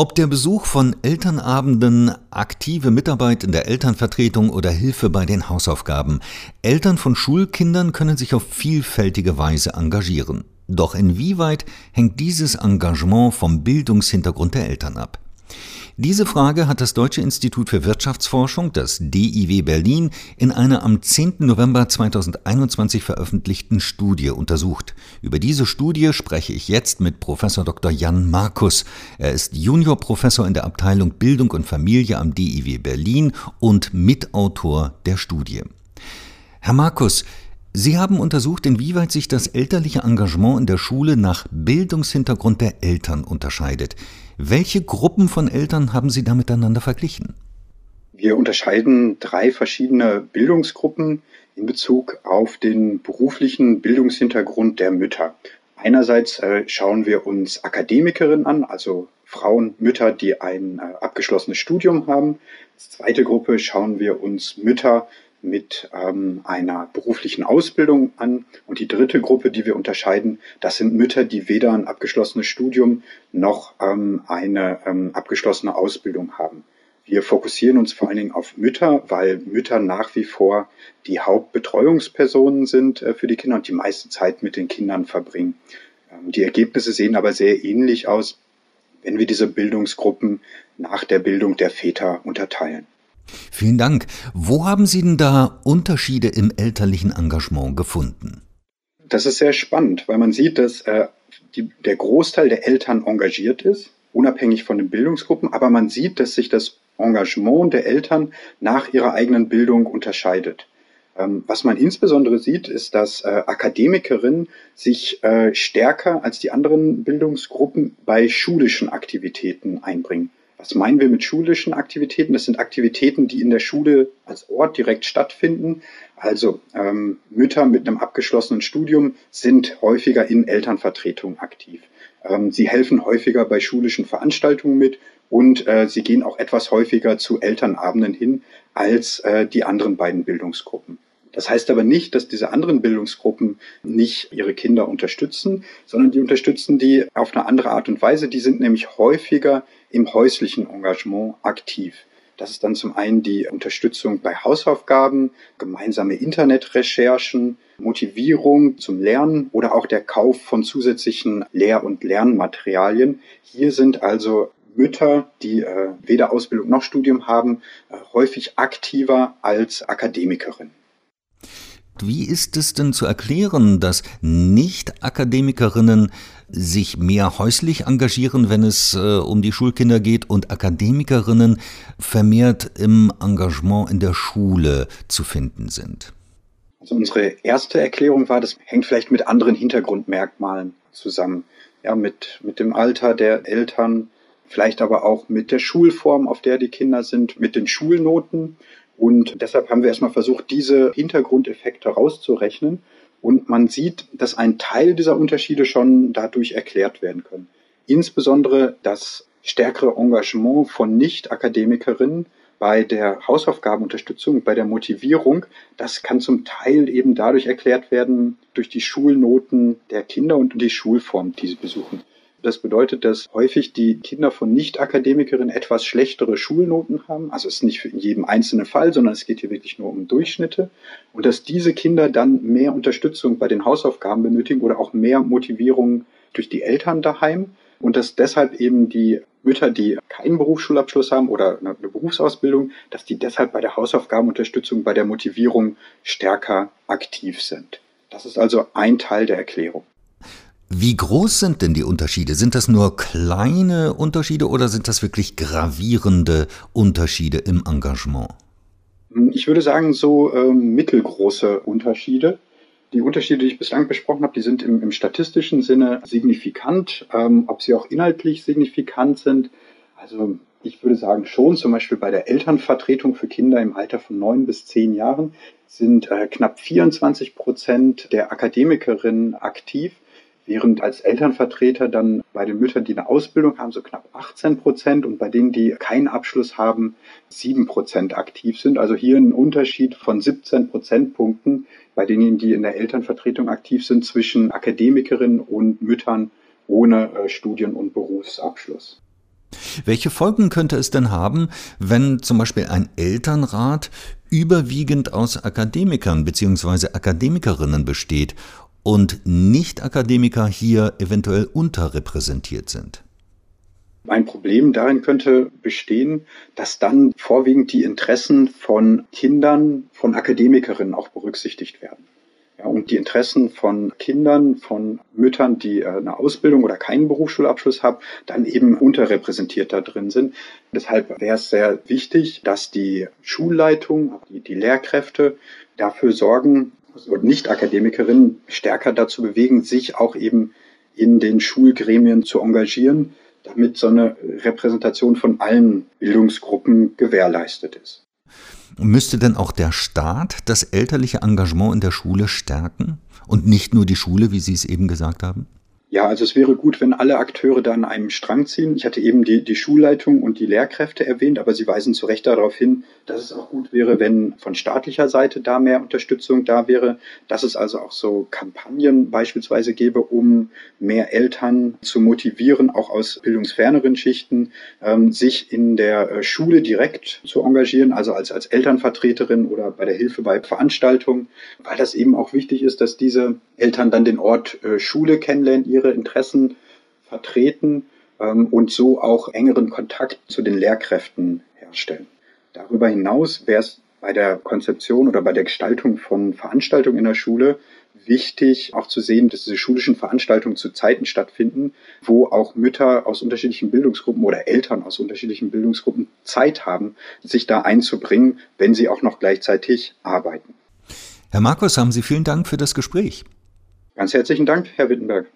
Ob der Besuch von Elternabenden, aktive Mitarbeit in der Elternvertretung oder Hilfe bei den Hausaufgaben, Eltern von Schulkindern können sich auf vielfältige Weise engagieren. Doch inwieweit hängt dieses Engagement vom Bildungshintergrund der Eltern ab? Diese Frage hat das Deutsche Institut für Wirtschaftsforschung, das DIW Berlin, in einer am 10. November 2021 veröffentlichten Studie untersucht. Über diese Studie spreche ich jetzt mit Professor Dr. Jan Markus. Er ist Juniorprofessor in der Abteilung Bildung und Familie am DIW Berlin und Mitautor der Studie. Herr Markus, Sie haben untersucht, inwieweit sich das elterliche Engagement in der Schule nach Bildungshintergrund der Eltern unterscheidet. Welche Gruppen von Eltern haben Sie da miteinander verglichen? Wir unterscheiden drei verschiedene Bildungsgruppen in Bezug auf den beruflichen Bildungshintergrund der Mütter. Einerseits äh, schauen wir uns Akademikerinnen an, also Frauen, Mütter, die ein äh, abgeschlossenes Studium haben. Als zweite Gruppe schauen wir uns Mütter mit ähm, einer beruflichen Ausbildung an. Und die dritte Gruppe, die wir unterscheiden, das sind Mütter, die weder ein abgeschlossenes Studium noch ähm, eine ähm, abgeschlossene Ausbildung haben. Wir fokussieren uns vor allen Dingen auf Mütter, weil Mütter nach wie vor die Hauptbetreuungspersonen sind äh, für die Kinder und die meiste Zeit mit den Kindern verbringen. Ähm, die Ergebnisse sehen aber sehr ähnlich aus, wenn wir diese Bildungsgruppen nach der Bildung der Väter unterteilen. Vielen Dank. Wo haben Sie denn da Unterschiede im elterlichen Engagement gefunden? Das ist sehr spannend, weil man sieht, dass äh, die, der Großteil der Eltern engagiert ist, unabhängig von den Bildungsgruppen, aber man sieht, dass sich das Engagement der Eltern nach ihrer eigenen Bildung unterscheidet. Ähm, was man insbesondere sieht, ist, dass äh, Akademikerinnen sich äh, stärker als die anderen Bildungsgruppen bei schulischen Aktivitäten einbringen. Was meinen wir mit schulischen Aktivitäten? Das sind Aktivitäten, die in der Schule als Ort direkt stattfinden. Also ähm, Mütter mit einem abgeschlossenen Studium sind häufiger in Elternvertretungen aktiv. Ähm, sie helfen häufiger bei schulischen Veranstaltungen mit und äh, sie gehen auch etwas häufiger zu Elternabenden hin als äh, die anderen beiden Bildungsgruppen. Das heißt aber nicht, dass diese anderen Bildungsgruppen nicht ihre Kinder unterstützen, sondern die unterstützen die auf eine andere Art und Weise. Die sind nämlich häufiger im häuslichen Engagement aktiv. Das ist dann zum einen die Unterstützung bei Hausaufgaben, gemeinsame Internetrecherchen, Motivierung zum Lernen oder auch der Kauf von zusätzlichen Lehr- und Lernmaterialien. Hier sind also Mütter, die äh, weder Ausbildung noch Studium haben, äh, häufig aktiver als Akademikerinnen. Wie ist es denn zu erklären, dass Nicht-Akademikerinnen sich mehr häuslich engagieren, wenn es äh, um die Schulkinder geht, und Akademikerinnen vermehrt im Engagement in der Schule zu finden sind? Also unsere erste Erklärung war, das hängt vielleicht mit anderen Hintergrundmerkmalen zusammen. Ja, mit, mit dem Alter der Eltern, vielleicht aber auch mit der Schulform, auf der die Kinder sind, mit den Schulnoten und deshalb haben wir erstmal versucht, diese Hintergrundeffekte rauszurechnen. Und man sieht, dass ein Teil dieser Unterschiede schon dadurch erklärt werden können. Insbesondere das stärkere Engagement von Nicht-Akademikerinnen bei der Hausaufgabenunterstützung, bei der Motivierung, das kann zum Teil eben dadurch erklärt werden, durch die Schulnoten der Kinder und die Schulform, die sie besuchen. Das bedeutet, dass häufig die Kinder von Nicht-Akademikerinnen etwas schlechtere Schulnoten haben. Also es ist nicht in jedem einzelnen Fall, sondern es geht hier wirklich nur um Durchschnitte. Und dass diese Kinder dann mehr Unterstützung bei den Hausaufgaben benötigen oder auch mehr Motivierung durch die Eltern daheim. Und dass deshalb eben die Mütter, die keinen Berufsschulabschluss haben oder eine Berufsausbildung, dass die deshalb bei der Hausaufgabenunterstützung, bei der Motivierung stärker aktiv sind. Das ist also ein Teil der Erklärung. Wie groß sind denn die Unterschiede? Sind das nur kleine Unterschiede oder sind das wirklich gravierende Unterschiede im Engagement? Ich würde sagen, so äh, mittelgroße Unterschiede. Die Unterschiede, die ich bislang besprochen habe, die sind im, im statistischen Sinne signifikant. Ähm, ob sie auch inhaltlich signifikant sind, also ich würde sagen schon, zum Beispiel bei der Elternvertretung für Kinder im Alter von neun bis zehn Jahren sind äh, knapp 24 Prozent der Akademikerinnen aktiv während als Elternvertreter dann bei den Müttern, die eine Ausbildung haben, so knapp 18 Prozent und bei denen, die keinen Abschluss haben, 7 Prozent aktiv sind. Also hier ein Unterschied von 17 Prozentpunkten bei denen, die in der Elternvertretung aktiv sind, zwischen Akademikerinnen und Müttern ohne äh, Studien- und Berufsabschluss. Welche Folgen könnte es denn haben, wenn zum Beispiel ein Elternrat überwiegend aus Akademikern bzw. Akademikerinnen besteht und Nicht-Akademiker hier eventuell unterrepräsentiert sind? Ein Problem darin könnte bestehen, dass dann vorwiegend die Interessen von Kindern, von Akademikerinnen auch berücksichtigt werden. Ja, und die Interessen von Kindern, von Müttern, die äh, eine Ausbildung oder keinen Berufsschulabschluss haben, dann eben unterrepräsentiert da drin sind. Deshalb wäre es sehr wichtig, dass die Schulleitung, die, die Lehrkräfte dafür sorgen, und Nicht-Akademikerinnen stärker dazu bewegen, sich auch eben in den Schulgremien zu engagieren, damit so eine Repräsentation von allen Bildungsgruppen gewährleistet ist. Müsste denn auch der Staat das elterliche Engagement in der Schule stärken und nicht nur die Schule, wie Sie es eben gesagt haben? Ja, also es wäre gut, wenn alle Akteure da an einem Strang ziehen. Ich hatte eben die, die Schulleitung und die Lehrkräfte erwähnt, aber Sie weisen zu Recht darauf hin, dass es auch gut wäre, wenn von staatlicher Seite da mehr Unterstützung da wäre, dass es also auch so Kampagnen beispielsweise gäbe, um mehr Eltern zu motivieren, auch aus bildungsferneren Schichten, ähm, sich in der äh, Schule direkt zu engagieren, also als, als Elternvertreterin oder bei der Hilfe bei Veranstaltungen, weil das eben auch wichtig ist, dass diese Eltern dann den Ort äh, Schule kennenlernen, ihre Interessen vertreten ähm, und so auch engeren Kontakt zu den Lehrkräften herstellen. Darüber hinaus wäre es bei der Konzeption oder bei der Gestaltung von Veranstaltungen in der Schule wichtig, auch zu sehen, dass diese schulischen Veranstaltungen zu Zeiten stattfinden, wo auch Mütter aus unterschiedlichen Bildungsgruppen oder Eltern aus unterschiedlichen Bildungsgruppen Zeit haben, sich da einzubringen, wenn sie auch noch gleichzeitig arbeiten. Herr Markus, haben Sie vielen Dank für das Gespräch. Ganz herzlichen Dank, Herr Wittenberg.